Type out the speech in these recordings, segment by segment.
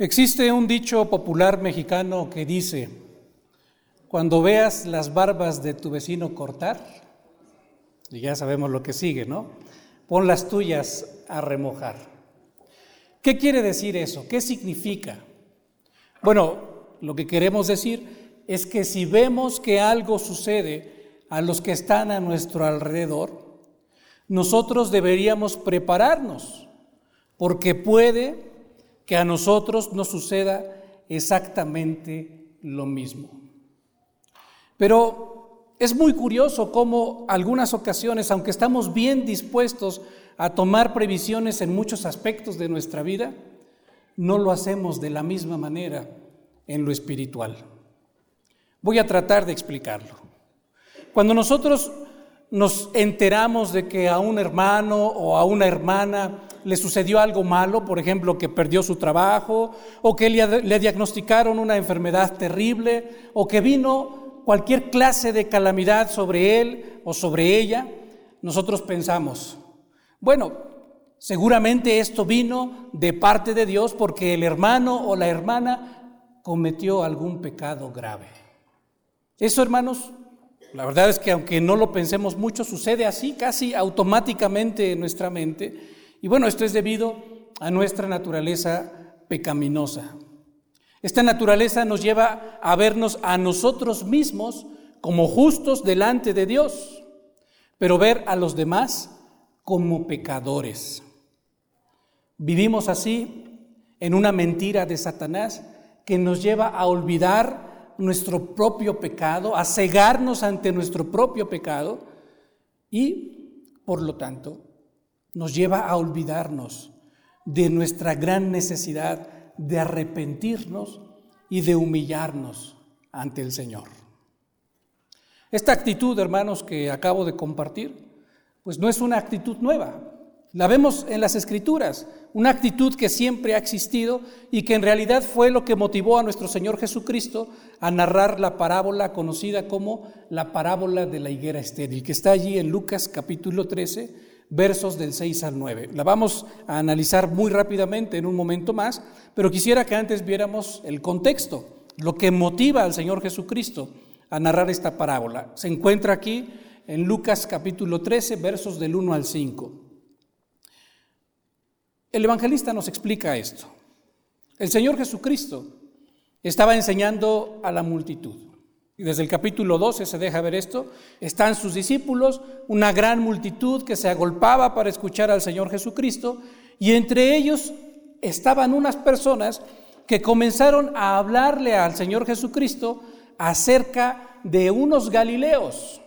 Existe un dicho popular mexicano que dice, cuando veas las barbas de tu vecino cortar, y ya sabemos lo que sigue, ¿no? Pon las tuyas a remojar. ¿Qué quiere decir eso? ¿Qué significa? Bueno, lo que queremos decir es que si vemos que algo sucede a los que están a nuestro alrededor, nosotros deberíamos prepararnos, porque puede que a nosotros nos suceda exactamente lo mismo. Pero es muy curioso cómo algunas ocasiones, aunque estamos bien dispuestos a tomar previsiones en muchos aspectos de nuestra vida, no lo hacemos de la misma manera en lo espiritual. Voy a tratar de explicarlo. Cuando nosotros nos enteramos de que a un hermano o a una hermana le sucedió algo malo, por ejemplo, que perdió su trabajo, o que le, diagnosticaron una enfermedad terrible, o que vino cualquier clase de calamidad sobre él o sobre ella, nosotros pensamos, bueno, seguramente esto vino de parte de Dios porque el hermano o la hermana cometió algún pecado grave. Eso, hermanos, la verdad es que aunque no lo pensemos mucho, sucede así, casi automáticamente en nuestra mente. Y bueno, esto es debido a nuestra naturaleza pecaminosa. Esta naturaleza nos lleva a vernos a nosotros mismos como justos delante de Dios, pero ver a los demás como pecadores. Vivimos así en una mentira de Satanás que nos lleva a olvidar nuestro propio pecado, a cegarnos ante nuestro propio pecado y, por lo tanto, nos lleva a olvidarnos de nuestra gran necesidad de arrepentirnos y de humillarnos ante el Señor. Esta actitud, hermanos, que acabo de compartir, pues no es una actitud nueva. La vemos en las escrituras, una actitud que siempre ha existido y que en realidad fue lo que motivó a nuestro Señor Jesucristo a narrar la parábola conocida como la parábola de la higuera estéril, que está allí en Lucas capítulo 13, versos del 6 al 9. La vamos a analizar muy rápidamente en un momento más, pero quisiera que antes viéramos el contexto, lo que motiva al Señor Jesucristo a narrar esta parábola. Se encuentra aquí en Lucas capítulo 13, versos del 1 al 5. El evangelista nos explica esto. El Señor Jesucristo estaba enseñando a la multitud. Desde el capítulo 12 se deja ver esto. Están sus discípulos, una gran multitud que se agolpaba para escuchar al Señor Jesucristo. Y entre ellos estaban unas personas que comenzaron a hablarle al Señor Jesucristo acerca de unos galileos.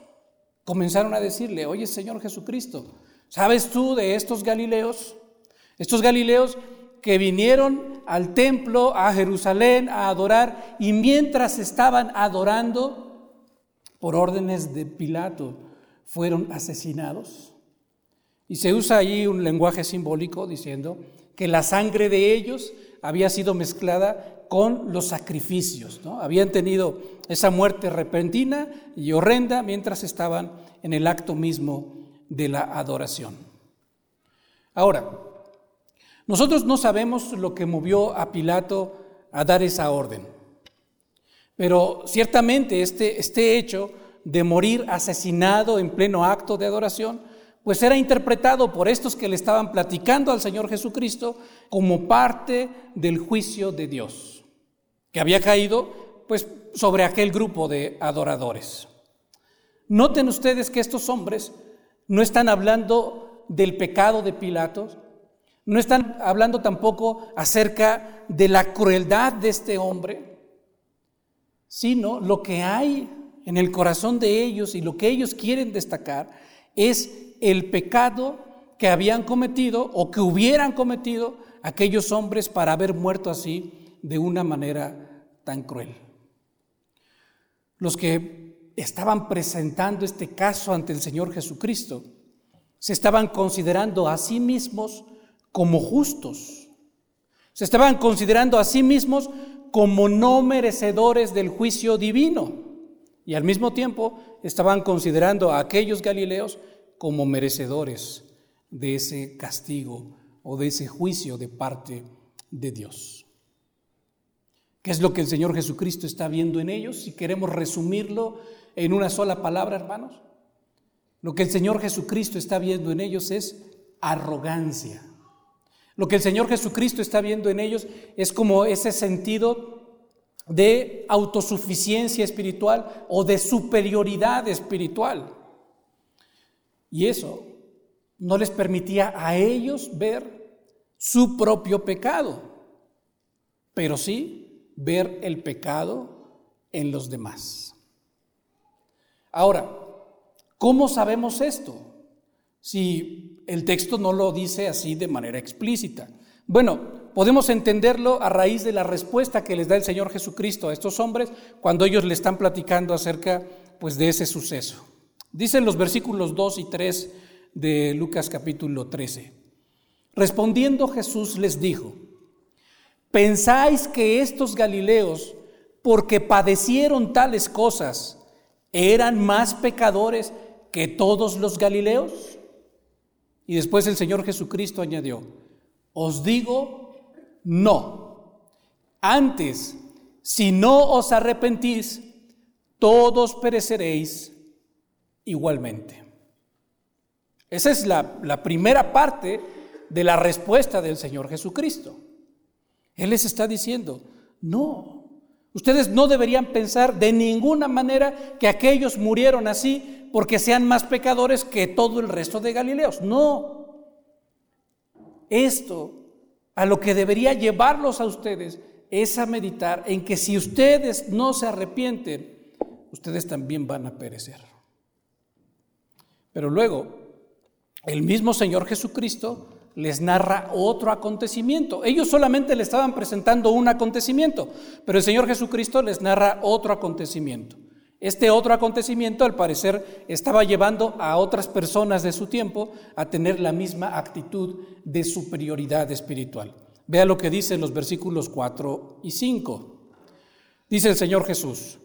Comenzaron a decirle, oye Señor Jesucristo, ¿sabes tú de estos galileos? Estos galileos que vinieron al templo, a Jerusalén, a adorar, y mientras estaban adorando, por órdenes de Pilato, fueron asesinados. Y se usa ahí un lenguaje simbólico diciendo que la sangre de ellos había sido mezclada con los sacrificios, ¿no? Habían tenido esa muerte repentina y horrenda mientras estaban en el acto mismo de la adoración. Ahora, nosotros no sabemos lo que movió a Pilato a dar esa orden, pero ciertamente este, este hecho de morir asesinado en pleno acto de adoración, pues era interpretado por estos que le estaban platicando al Señor Jesucristo como parte del juicio de Dios, que había caído pues sobre aquel grupo de adoradores. Noten ustedes que estos hombres no están hablando del pecado de Pilato, no están hablando tampoco acerca de la crueldad de este hombre, sino lo que hay en el corazón de ellos y lo que ellos quieren destacar es el pecado que habían cometido o que hubieran cometido aquellos hombres para haber muerto así de una manera tan cruel. Los que estaban presentando este caso ante el Señor Jesucristo se estaban considerando a sí mismos como justos. Se estaban considerando a sí mismos como no merecedores del juicio divino. Y al mismo tiempo estaban considerando a aquellos galileos como merecedores de ese castigo o de ese juicio de parte de Dios. ¿Qué es lo que el Señor Jesucristo está viendo en ellos? Si queremos resumirlo en una sola palabra, hermanos. Lo que el Señor Jesucristo está viendo en ellos es arrogancia. Lo que el Señor Jesucristo está viendo en ellos es como ese sentido de autosuficiencia espiritual o de superioridad espiritual. Y eso no les permitía a ellos ver su propio pecado, pero sí ver el pecado en los demás. Ahora, ¿cómo sabemos esto? Si el texto no lo dice así de manera explícita. Bueno, podemos entenderlo a raíz de la respuesta que les da el Señor Jesucristo a estos hombres cuando ellos le están platicando acerca pues de ese suceso. Dicen los versículos 2 y 3 de Lucas capítulo 13. Respondiendo Jesús les dijo, ¿pensáis que estos Galileos, porque padecieron tales cosas, eran más pecadores que todos los Galileos? Y después el Señor Jesucristo añadió, os digo, no. Antes, si no os arrepentís, todos pereceréis igualmente. Esa es la, primera parte de la respuesta del Señor Jesucristo. Él les está diciendo, no, ustedes no deberían pensar de ninguna manera que aquellos murieron así porque sean más pecadores que todo el resto de Galileos. No. Esto a lo que debería llevarlos a ustedes es a meditar en que si ustedes no se arrepienten, ustedes también van a perecer. Pero luego, el mismo Señor Jesucristo les narra otro acontecimiento. Ellos solamente le estaban presentando un acontecimiento, pero el Señor Jesucristo les narra otro acontecimiento. Este otro acontecimiento, al parecer, estaba llevando a otras personas de su tiempo a tener la misma actitud de superioridad espiritual. Vea lo que dice en los versículos 4 y 5. Dice el Señor Jesús,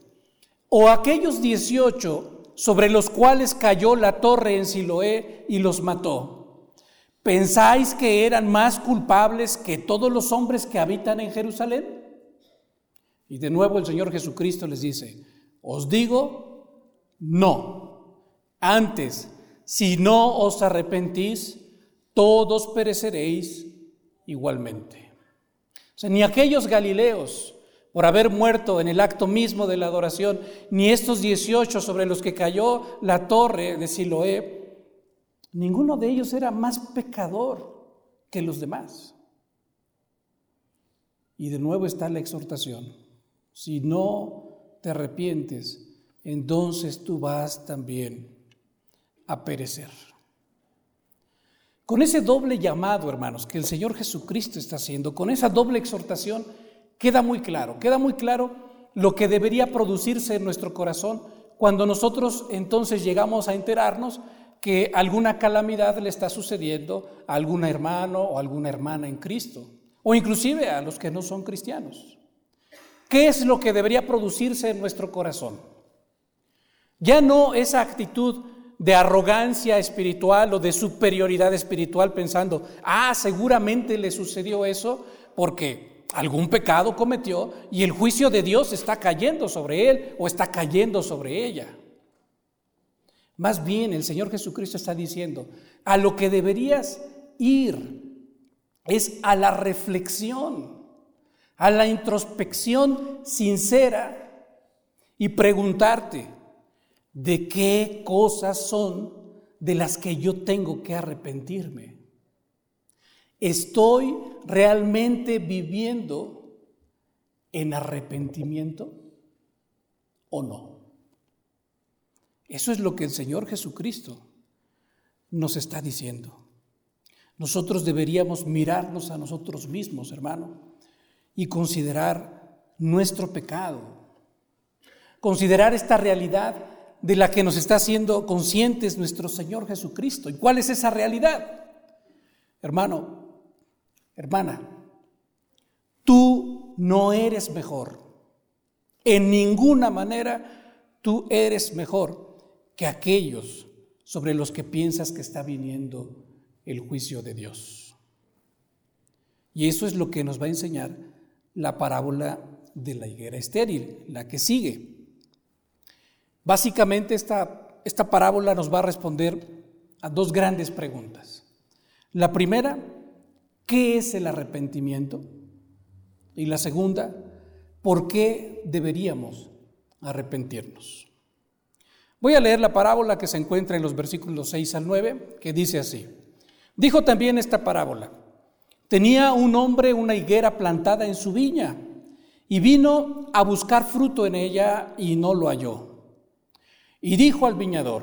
o aquellos 18 sobre los cuales cayó la torre en Siloé y los mató. ¿Pensáis que eran más culpables que todos los hombres que habitan en Jerusalén? Y de nuevo el Señor Jesucristo les dice, os digo, no. Antes, si no os arrepentís, todos pereceréis igualmente. O sea, ni aquellos galileos por haber muerto en el acto mismo de la adoración, ni estos 18 sobre los que cayó la torre de Siloé, ninguno de ellos era más pecador que los demás. Y de nuevo está la exhortación, si no te arrepientes, entonces tú vas también a perecer. Con ese doble llamado, hermanos, que el Señor Jesucristo está haciendo, con esa doble exhortación, queda muy claro, queda muy claro lo que debería producirse en nuestro corazón cuando nosotros entonces llegamos a enterarnos que alguna calamidad le está sucediendo a algún hermano o alguna hermana en Cristo, o inclusive a los que no son cristianos. ¿Qué es lo que debería producirse en nuestro corazón? Ya no esa actitud de arrogancia espiritual o de superioridad espiritual pensando, ah, seguramente le sucedió eso porque algún pecado cometió y el juicio de Dios está cayendo sobre él o está cayendo sobre ella. Más bien el Señor Jesucristo está diciendo, a lo que deberías ir es a la reflexión, a la introspección sincera y preguntarte, ¿de qué cosas son de las que yo tengo que arrepentirme? ¿Estoy realmente viviendo en arrepentimiento o no? Eso es lo que el Señor Jesucristo nos está diciendo. Nosotros deberíamos mirarnos a nosotros mismos, hermano, y considerar nuestro pecado, considerar esta realidad de la que nos está haciendo conscientes nuestro Señor Jesucristo. ¿Y cuál es esa realidad? Hermano, Hermana, tú no eres mejor. En ninguna manera tú eres mejor que aquellos sobre los que piensas que está viniendo el juicio de Dios. Y eso es lo que nos va a enseñar la parábola de la higuera estéril, la que sigue. Básicamente esta, esta parábola nos va a responder a dos grandes preguntas. La primera, ¿qué es el arrepentimiento? Y la segunda, ¿por qué deberíamos arrepentirnos? Voy a leer la parábola que se encuentra en los versículos 6 al 9, que dice así. Dijo también esta parábola. Tenía un hombre una higuera plantada en su viña y vino a buscar fruto en ella y no lo halló. Y dijo al viñador,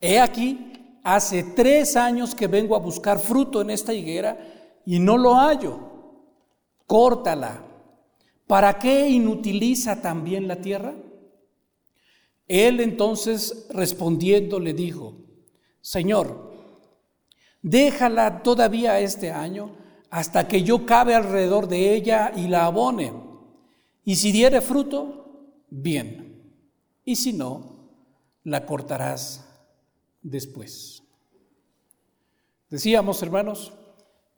he aquí, hace tres años que vengo a buscar fruto en esta higuera y no lo hallo. Córtala. ¿Para qué inutiliza también la tierra? Él entonces respondiendo le dijo, Señor, déjala todavía este año hasta que yo cabe alrededor de ella y la abone. Y si diere fruto, bien. Y si no, la cortarás después. Decíamos, hermanos,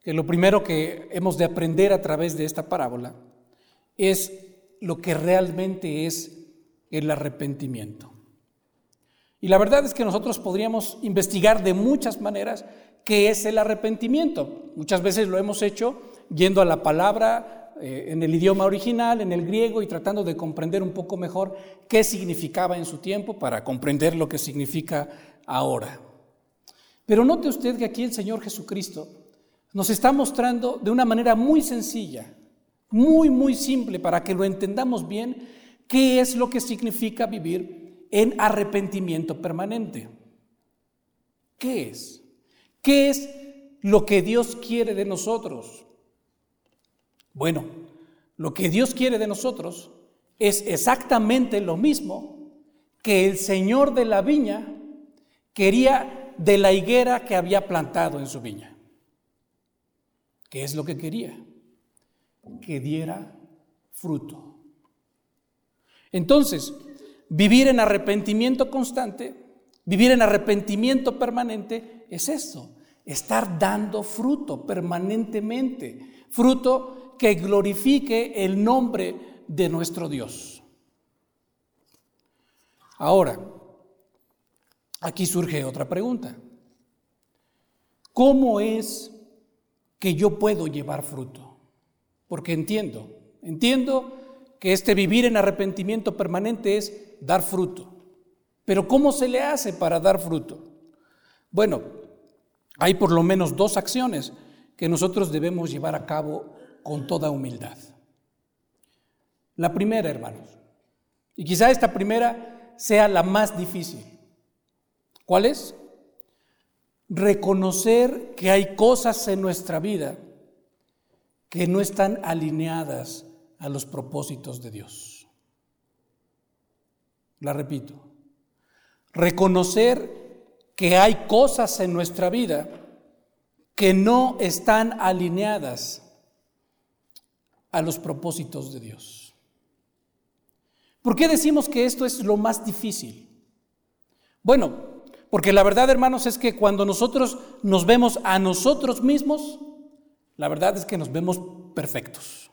que lo primero que hemos de aprender a través de esta parábola es lo que realmente es el arrepentimiento. Y la verdad es que nosotros podríamos investigar de muchas maneras qué es el arrepentimiento. Muchas veces lo hemos hecho yendo a la palabra eh, en el idioma original, en el griego, y tratando de comprender un poco mejor qué significaba en su tiempo para comprender lo que significa ahora. Pero note usted que aquí el Señor Jesucristo nos está mostrando de una manera muy sencilla, muy, muy simple, para que lo entendamos bien, qué es lo que significa vivir en arrepentimiento permanente. ¿Qué es? ¿Qué es lo que Dios quiere de nosotros? Bueno, lo que Dios quiere de nosotros es exactamente lo mismo que el Señor de la viña quería de la higuera que había plantado en su viña. ¿Qué es lo que quería? Que diera fruto. Entonces, vivir en arrepentimiento constante, vivir en arrepentimiento permanente, es esto, estar dando fruto permanentemente, fruto que glorifique el nombre de nuestro Dios. Ahora, aquí surge otra pregunta. ¿Cómo es que yo puedo llevar fruto? Porque entiendo, entiendo que este vivir en arrepentimiento permanente es dar fruto. Pero ¿cómo se le hace para dar fruto? Bueno, hay por lo menos dos acciones que nosotros debemos llevar a cabo con toda humildad. La primera, hermanos, y quizá esta primera sea la más difícil. ¿Cuál es? Reconocer que hay cosas en nuestra vida que no están alineadas a los propósitos de Dios. La repito. Reconocer que hay cosas en nuestra vida que no están alineadas a los propósitos de Dios. ¿Por qué decimos que esto es lo más difícil? Bueno, porque la verdad, hermanos, es que cuando nosotros nos vemos a nosotros mismos, la verdad es que nos vemos perfectos.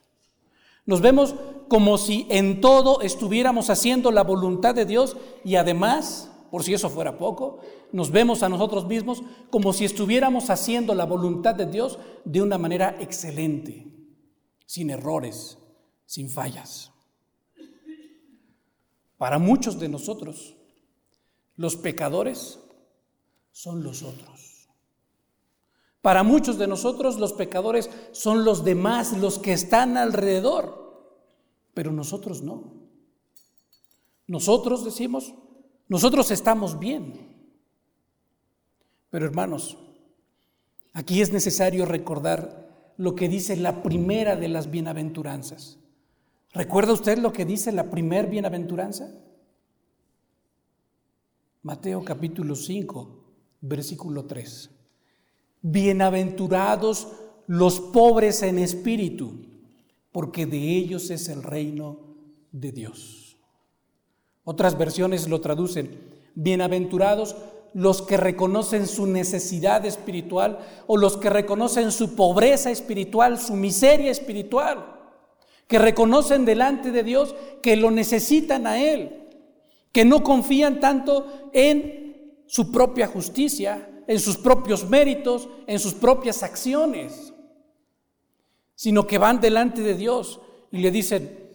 Nos vemos como si en todo estuviéramos haciendo la voluntad de Dios y además por si eso fuera poco, nos vemos a nosotros mismos como si estuviéramos haciendo la voluntad de Dios de una manera excelente, sin errores, sin fallas. Para muchos de nosotros, los pecadores son los otros. Para muchos de nosotros, los pecadores son los demás, los que están alrededor, pero nosotros no. Nosotros decimos, nosotros estamos bien. Pero hermanos, aquí es necesario recordar lo que dice la primera de las bienaventuranzas. ¿Recuerda usted lo que dice la primer bienaventuranza? Mateo capítulo 5, versículo 3. Bienaventurados los pobres en espíritu, porque de ellos es el reino de Dios. Otras versiones lo traducen, bienaventurados los que reconocen su necesidad espiritual o los que reconocen su pobreza espiritual, su miseria espiritual. que reconocen delante de Dios que lo necesitan a Él, que no confían tanto en su propia justicia, en sus propios méritos, en sus propias acciones, sino que van delante de Dios y le dicen,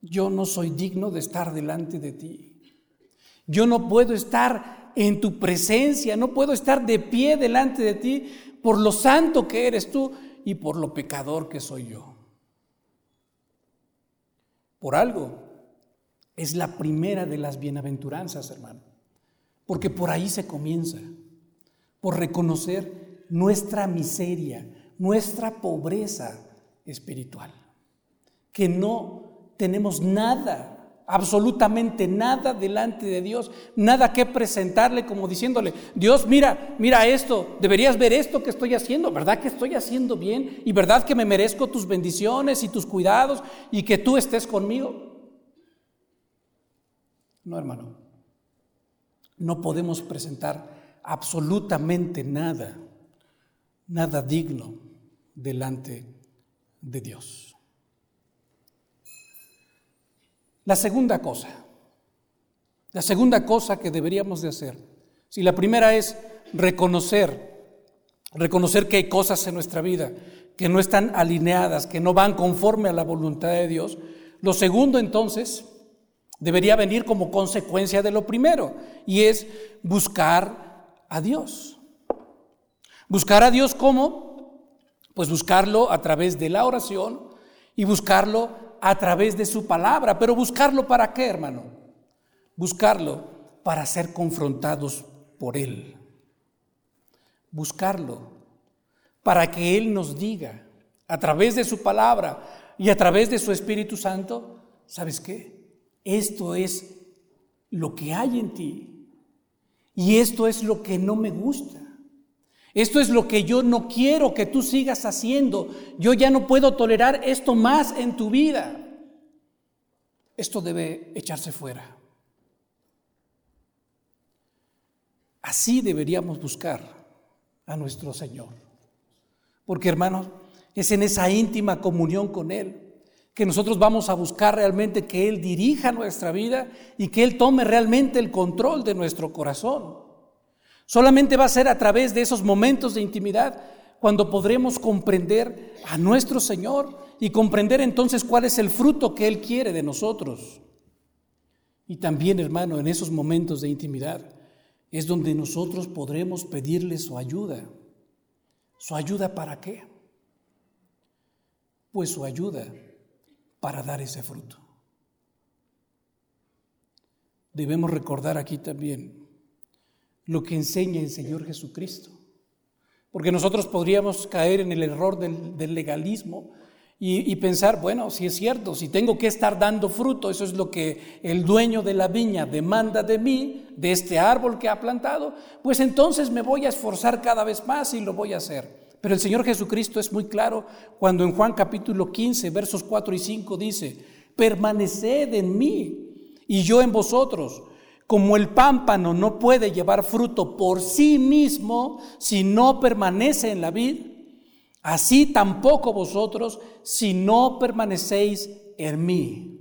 yo no soy digno de estar delante de ti. Yo no puedo estar en tu presencia, no puedo estar de pie delante de ti por lo santo que eres tú y por lo pecador que soy yo. Por algo, es la primera de las bienaventuranzas, hermano, porque por ahí se comienza, por reconocer nuestra miseria, nuestra pobreza espiritual, que no tenemos nada absolutamente nada delante de Dios, nada que presentarle como diciéndole, Dios, mira, mira esto, deberías ver esto que estoy haciendo, ¿verdad que estoy haciendo bien? ¿Y verdad que me merezco tus bendiciones y tus cuidados y que tú estés conmigo? No, hermano, no podemos presentar absolutamente nada, nada digno delante de Dios. La segunda cosa, la segunda cosa que deberíamos de hacer, si la primera es reconocer, reconocer que hay cosas en nuestra vida que no están alineadas, que no van conforme a la voluntad de Dios, lo segundo entonces debería venir como consecuencia de lo primero, y es buscar a Dios. Buscar a Dios cómo? Pues buscarlo a través de la oración y buscarlo a través de su palabra. Pero buscarlo para qué, hermano? Buscarlo para ser confrontados por Él. Buscarlo para que Él nos diga a través de su palabra y a través de su Espíritu Santo, ¿sabes qué? Esto es lo que hay en ti y esto es lo que no me gusta. Esto es lo que yo no quiero que tú sigas haciendo. Yo ya no puedo tolerar esto más en tu vida. Esto debe echarse fuera. Así deberíamos buscar a nuestro Señor. Porque hermanos, es en esa íntima comunión con Él que nosotros vamos a buscar realmente que Él dirija nuestra vida y que Él tome realmente el control de nuestro corazón. Solamente va a ser a través de esos momentos de intimidad cuando podremos comprender a nuestro Señor y comprender entonces cuál es el fruto que Él quiere de nosotros. Y también, hermano, en esos momentos de intimidad es donde nosotros podremos pedirle su ayuda. ¿Su ayuda para qué? Pues su ayuda para dar ese fruto. Debemos recordar aquí también lo que enseña el Señor Jesucristo. Porque nosotros podríamos caer en el error del, legalismo y, pensar, bueno, si es cierto, si tengo que estar dando fruto, eso es lo que el dueño de la viña demanda de mí, de este árbol que ha plantado, pues entonces me voy a esforzar cada vez más y lo voy a hacer. Pero el Señor Jesucristo es muy claro cuando en Juan capítulo 15, versos 4 y 5 dice, permaneced en mí y yo en vosotros como el pámpano no puede llevar fruto por sí mismo si no permanece en la vid, así tampoco vosotros si no permanecéis en mí.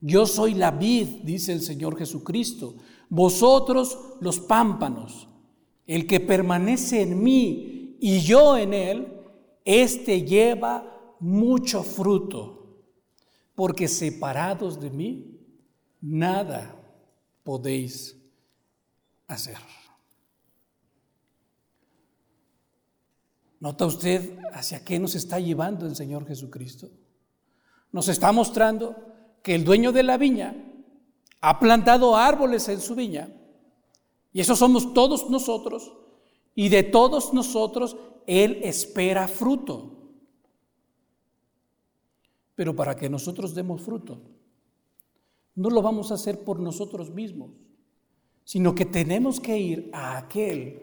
Yo soy la vid, dice el Señor Jesucristo, vosotros los pámpanos. El que permanece en mí y yo en él, éste lleva mucho fruto, porque separados de mí, nada podéis hacer. ¿Nota usted hacia qué nos está llevando el Señor Jesucristo? Nos está mostrando que el dueño de la viña ha plantado árboles en su viña, y esos somos todos nosotros, y de todos nosotros Él espera fruto. Pero para que nosotros demos fruto, no lo vamos a hacer por nosotros mismos, sino que tenemos que ir a aquel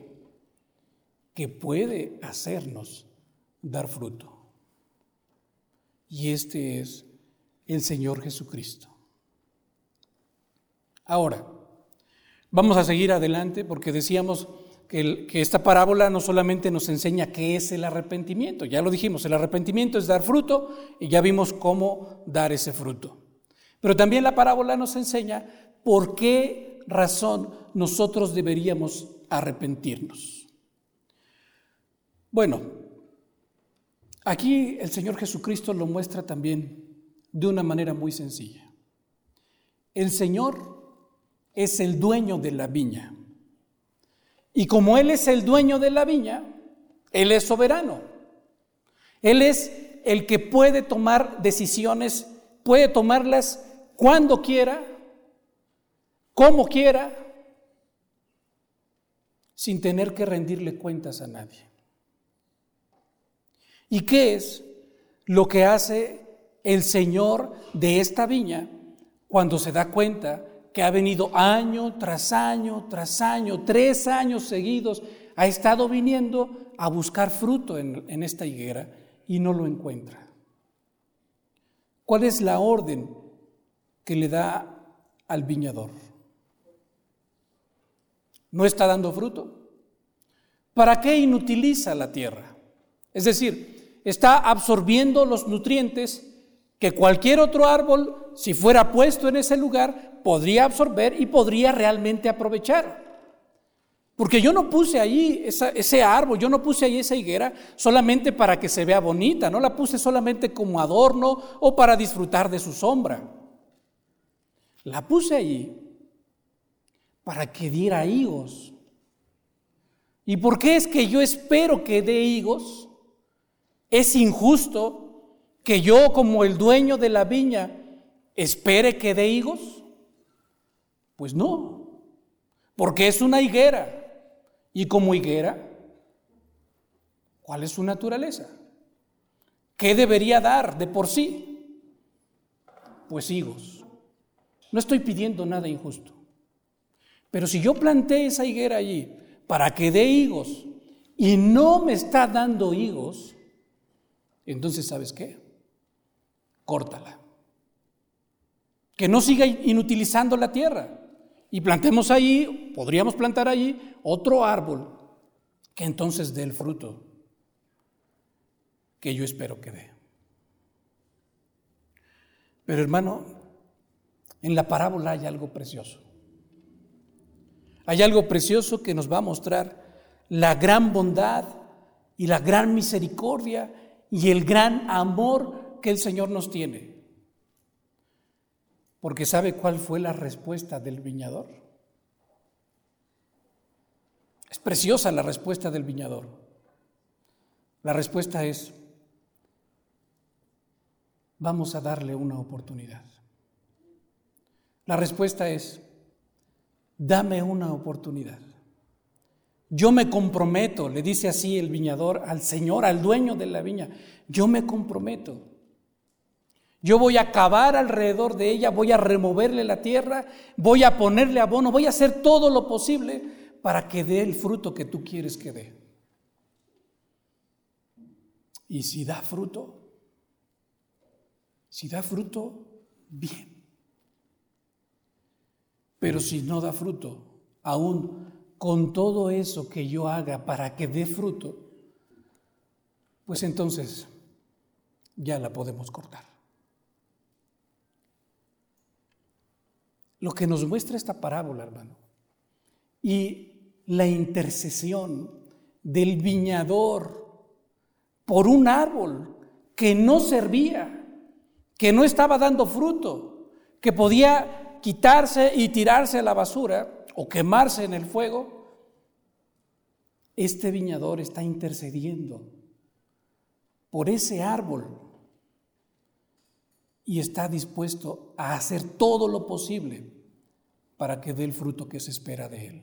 que puede hacernos dar fruto. Y este es el Señor Jesucristo. Ahora, vamos a seguir adelante porque decíamos que, esta parábola no solamente nos enseña qué es el arrepentimiento, ya lo dijimos, el arrepentimiento es dar fruto y ya vimos cómo dar ese fruto. Pero también la parábola nos enseña por qué razón nosotros deberíamos arrepentirnos. Bueno, aquí el Señor Jesucristo lo muestra también de una manera muy sencilla. El Señor es el dueño de la viña. Y como Él es el dueño de la viña, Él es soberano. Él es el que puede tomar decisiones, puede tomarlas cuando quiera, como quiera, sin tener que rendirle cuentas a nadie. ¿Y qué es lo que hace el Señor de esta viña cuando se da cuenta que ha venido año tras año tras año, tres años seguidos, ha estado viniendo a buscar fruto en, esta higuera y no lo encuentra. ¿Cuál es la orden que le da al viñador? ¿No está dando fruto? ¿Para qué inutiliza la tierra? Es decir, está absorbiendo los nutrientes que cualquier otro árbol, si fuera puesto en ese lugar, podría absorber y podría realmente aprovechar. Porque yo no puse ahí ese árbol, yo no puse ahí esa higuera solamente para que se vea bonita, no la puse solamente como adorno o para disfrutar de su sombra. La puse ahí para que diera higos. ¿Y por qué es que yo espero que dé higos? Es injusto que yo como el dueño de la viña espere que dé higos. Pues no, porque es una higuera. Y como higuera, ¿cuál es su naturaleza? ¿Qué debería dar de por sí? Pues higos. No estoy pidiendo nada injusto. Pero si yo planté esa higuera allí para que dé higos y no me está dando higos, entonces ¿sabes qué? Córtala. Que no siga inutilizando la tierra y plantemos ahí, podríamos plantar allí otro árbol que entonces dé el fruto que yo espero que dé. Pero hermano, en la parábola hay algo precioso. Hay algo precioso que nos va a mostrar la gran bondad y la gran misericordia y el gran amor que el Señor nos tiene porque ¿sabe cuál fue la respuesta del viñador? Es preciosa la respuesta del viñador. La respuesta es, vamos a darle una oportunidad. La respuesta es, dame una oportunidad. Yo me comprometo, le dice así el viñador al Señor, al dueño de la viña, yo me comprometo yo voy a cavar alrededor de ella, voy a removerle la tierra, voy a ponerle abono, voy a hacer todo lo posible para que dé el fruto que tú quieres que dé. Y si da fruto, si da fruto, bien. Pero si no da fruto, aún con todo eso que yo haga para que dé fruto, pues entonces ya la podemos cortar. Lo que nos muestra esta parábola, hermano. Y la intercesión del viñador por un árbol que no servía, que no estaba dando fruto, que podía quitarse y tirarse a la basura o quemarse en el fuego, este viñador está intercediendo por ese árbol y está dispuesto a hacer todo lo posible para que dé el fruto que se espera de él.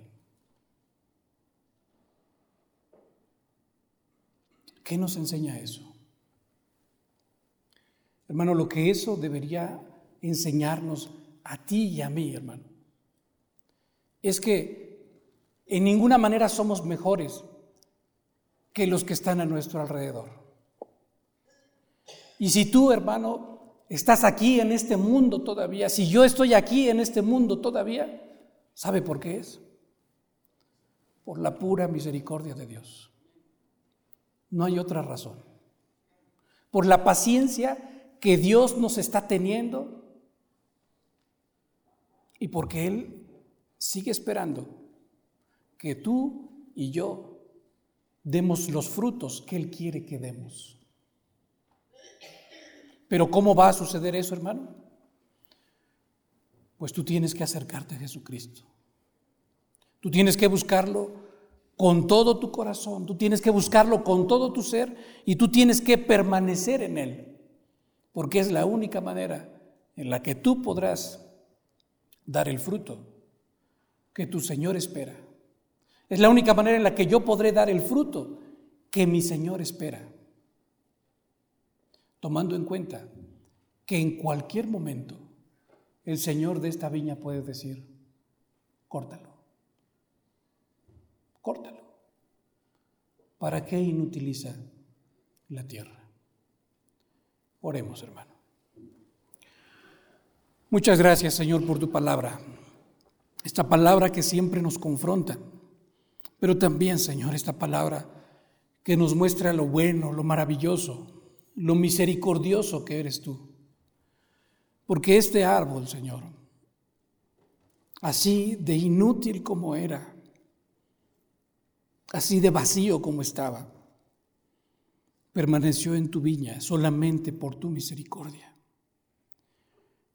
¿Qué nos enseña eso? Hermano, lo que eso debería enseñarnos a ti y a mí, hermano, es que en ninguna manera somos mejores que los que están a nuestro alrededor. Y si tú, hermano, estás aquí en este mundo todavía, si yo estoy aquí en este mundo todavía, ¿sabe por qué es? por la pura misericordia de Dios. No hay otra razón. Por la paciencia que Dios nos está teniendo y porque Él sigue esperando que tú y yo demos los frutos que Él quiere que demos. Pero ¿cómo va a suceder eso, hermano? Pues tú tienes que acercarte a Jesucristo. Tú tienes que buscarlo con todo tu corazón, tú tienes que buscarlo con todo tu ser y tú tienes que permanecer en Él, porque es la única manera en la que tú podrás dar el fruto que tu Señor espera. Es la única manera en la que yo podré dar el fruto que mi Señor espera. Tomando en cuenta que en cualquier momento el Señor de esta viña puede decir, córtalo, córtalo. ¿Para qué inutiliza la tierra? Oremos, hermano. Muchas gracias, Señor, por tu palabra. Esta palabra que siempre nos confronta, pero también, Señor, esta palabra que nos muestra lo bueno, lo maravilloso, lo misericordioso que eres tú. Porque este árbol, Señor, así de inútil como era, así de vacío como estaba, permaneció en tu viña solamente por tu misericordia.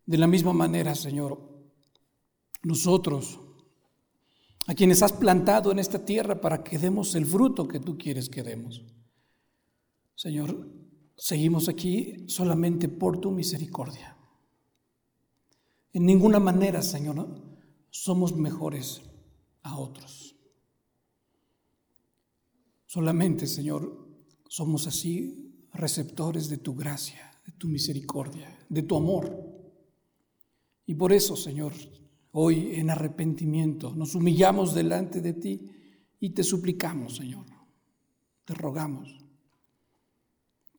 De la misma manera, Señor, nosotros, a quienes has plantado en esta tierra para que demos el fruto que tú quieres que demos. Señor, seguimos aquí solamente por tu misericordia. En ninguna manera, Señor, somos mejores a otros. Solamente, Señor, somos así receptores de tu gracia, de tu misericordia, de tu amor. Y por eso, Señor, hoy en arrepentimiento nos humillamos delante de ti y te suplicamos, Señor, te rogamos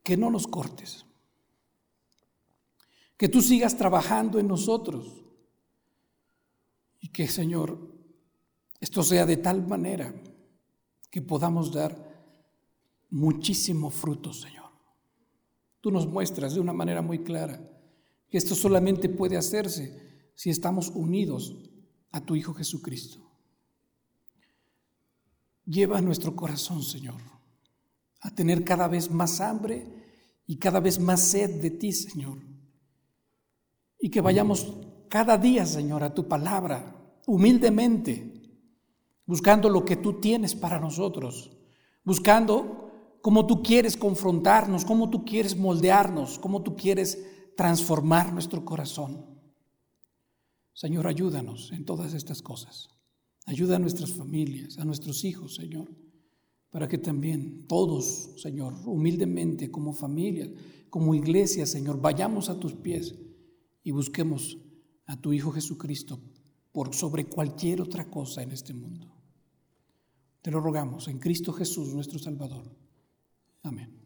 que no nos cortes, que tú sigas trabajando en nosotros y que, Señor, esto sea de tal manera que podamos dar muchísimo fruto, Señor. Tú nos muestras de una manera muy clara que esto solamente puede hacerse si estamos unidos a tu Hijo Jesucristo. Lleva nuestro corazón, Señor, a tener cada vez más hambre y cada vez más sed de ti, Señor. Y que vayamos cada día, Señor, a tu palabra, humildemente, buscando lo que tú tienes para nosotros, buscando cómo tú quieres confrontarnos, cómo tú quieres moldearnos, cómo tú quieres transformar nuestro corazón. Señor, ayúdanos en todas estas cosas. Ayuda a nuestras familias, a nuestros hijos, Señor, para que también todos, Señor, humildemente como familia, como iglesia, Señor, vayamos a tus pies y busquemos a tu Hijo Jesucristo por sobre cualquier otra cosa en este mundo. Te lo rogamos en Cristo Jesús, nuestro Salvador. Amén.